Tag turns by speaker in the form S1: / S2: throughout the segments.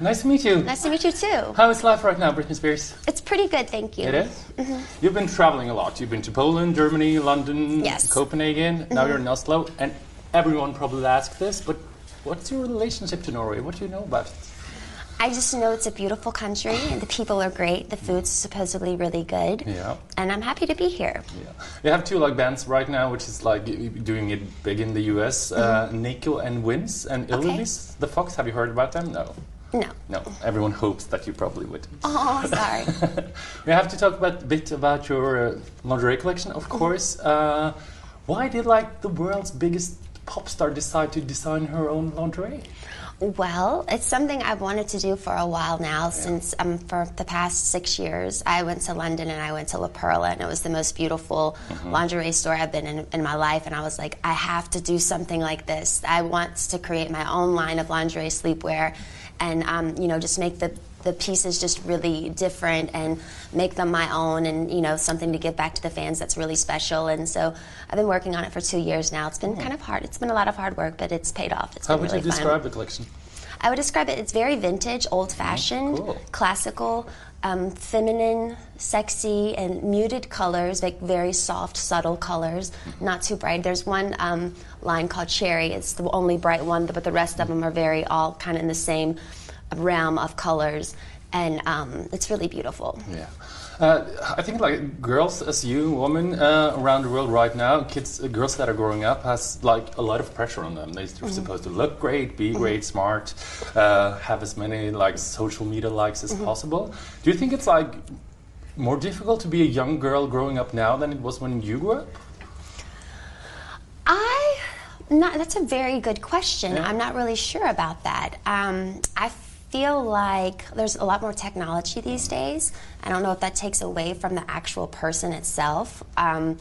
S1: Nice to meet you.
S2: Nice to meet you too.
S1: How is life right now, Britney Spears?
S2: It's pretty good, thank you.
S1: It is? Mm-hmm. You've been traveling a lot. You've been to Poland, Germany, London,
S2: Yes.
S1: Copenhagen. Now mm-hmm. you're in Oslo. And everyone probably asks this, but what's your relationship to Norway? What do you know about it?
S2: I just know it's a beautiful country and the people are great. The food's supposedly really good.
S1: Yeah.
S2: And I'm happy to be here.
S1: Yeah. You have two like bands right now, which is like doing it big in the US. Uh, mm-hmm. Nico and Vinz and
S2: Okay.
S1: The Fox. Have you heard about them? No.
S2: No.
S1: No. Everyone hopes that you probably would.
S2: Oh, sorry.
S1: we have to talk about a bit about your uh, lingerie collection, of course. Uh, why did like the world's biggest pop star decide to design her own lingerie?
S2: Well, it's something I've wanted to do for a while now. Since um, for the past six years, I went to London and I went to La Perla, and it was the most beautiful lingerie store I've been in in my life. And I was like, I have to do something like this. I want to create my own line of lingerie sleepwear, and um, you know, just make the the pieces just really different and make them my own and you know something to give back to the fans that's really special. And so I've been working on it for two years now. It's been kind of hard. It's been a lot of hard work but it's paid off. It's
S1: How would
S2: really
S1: you
S2: fun.
S1: describe the collection?
S2: I would describe it. It's very vintage, old-fashioned,
S1: cool.
S2: classical, um, feminine, sexy, and muted colors, like very soft, subtle colors, not too bright. There's one um, line called Cherry. It's the only bright one, but the rest of them are very all kind of in the same realm of colors, and um, it's really beautiful.
S1: Yeah. Uh, I think like girls as you, women uh, around the world right now, kids, uh, girls that are growing up has like a lot of pressure on them. They're supposed to look great, be great, smart, uh, have as many like social media likes as possible. Do you think it's like more difficult to be a young girl growing up now than it was when you grew up?
S2: I not. That's a very good question.
S1: Yeah.
S2: I'm not really sure about that. Um, I feel like there's a lot more technology these days. I don't know if that takes away from the actual person itself. Um,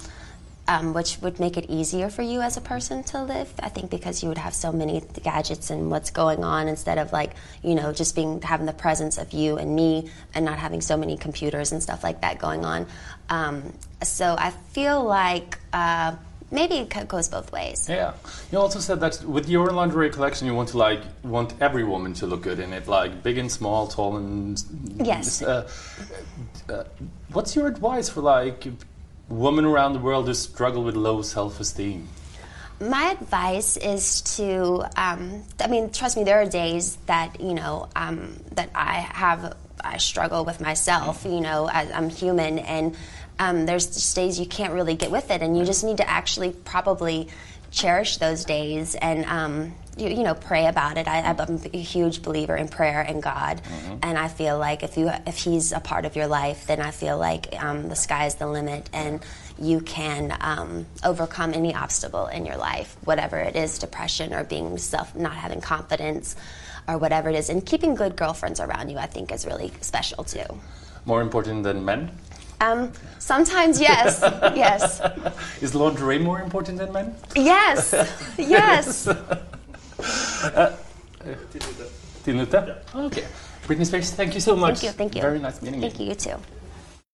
S2: um, which would make it easier for you as a person to live. I think because you would have so many gadgets and what's going on instead of like you know just being having the presence of you and me and not having so many computers and stuff like that going on. Um, so I feel like uh, maybe it goes both ways.
S1: Yeah. You also said that with your lingerie collection, you want to like want every woman to look good in it, like big and small, tall and
S2: Yes.
S1: Uh, uh, what's your advice for like women around the world who struggle with low self-esteem?
S2: My advice is to, um, I mean, trust me, there are days that, you know, um, that I have, I struggle with myself, you know, as I'm human, and um, there's just days you can't really get with it, and you just need to actually probably cherish those days and, um, you, you know, pray about it. I, I'm a huge believer in prayer and God, and I feel like if you, if He's a part of your life, then I feel like um, the sky's the limit, and you can um, overcome any obstacle in your life, whatever it is, depression or being self, not having confidence, or whatever it is. And keeping good girlfriends around you, I think, is really special too.
S1: More important than men?
S2: Um, sometimes, yes, yes,
S1: Is lingerie more important than men?
S2: yes, yes.
S1: Tinute? Okay. Britney Spears, thank you so much.
S2: Thank you, thank you.
S1: Very nice meeting you.
S2: Thank you, you too.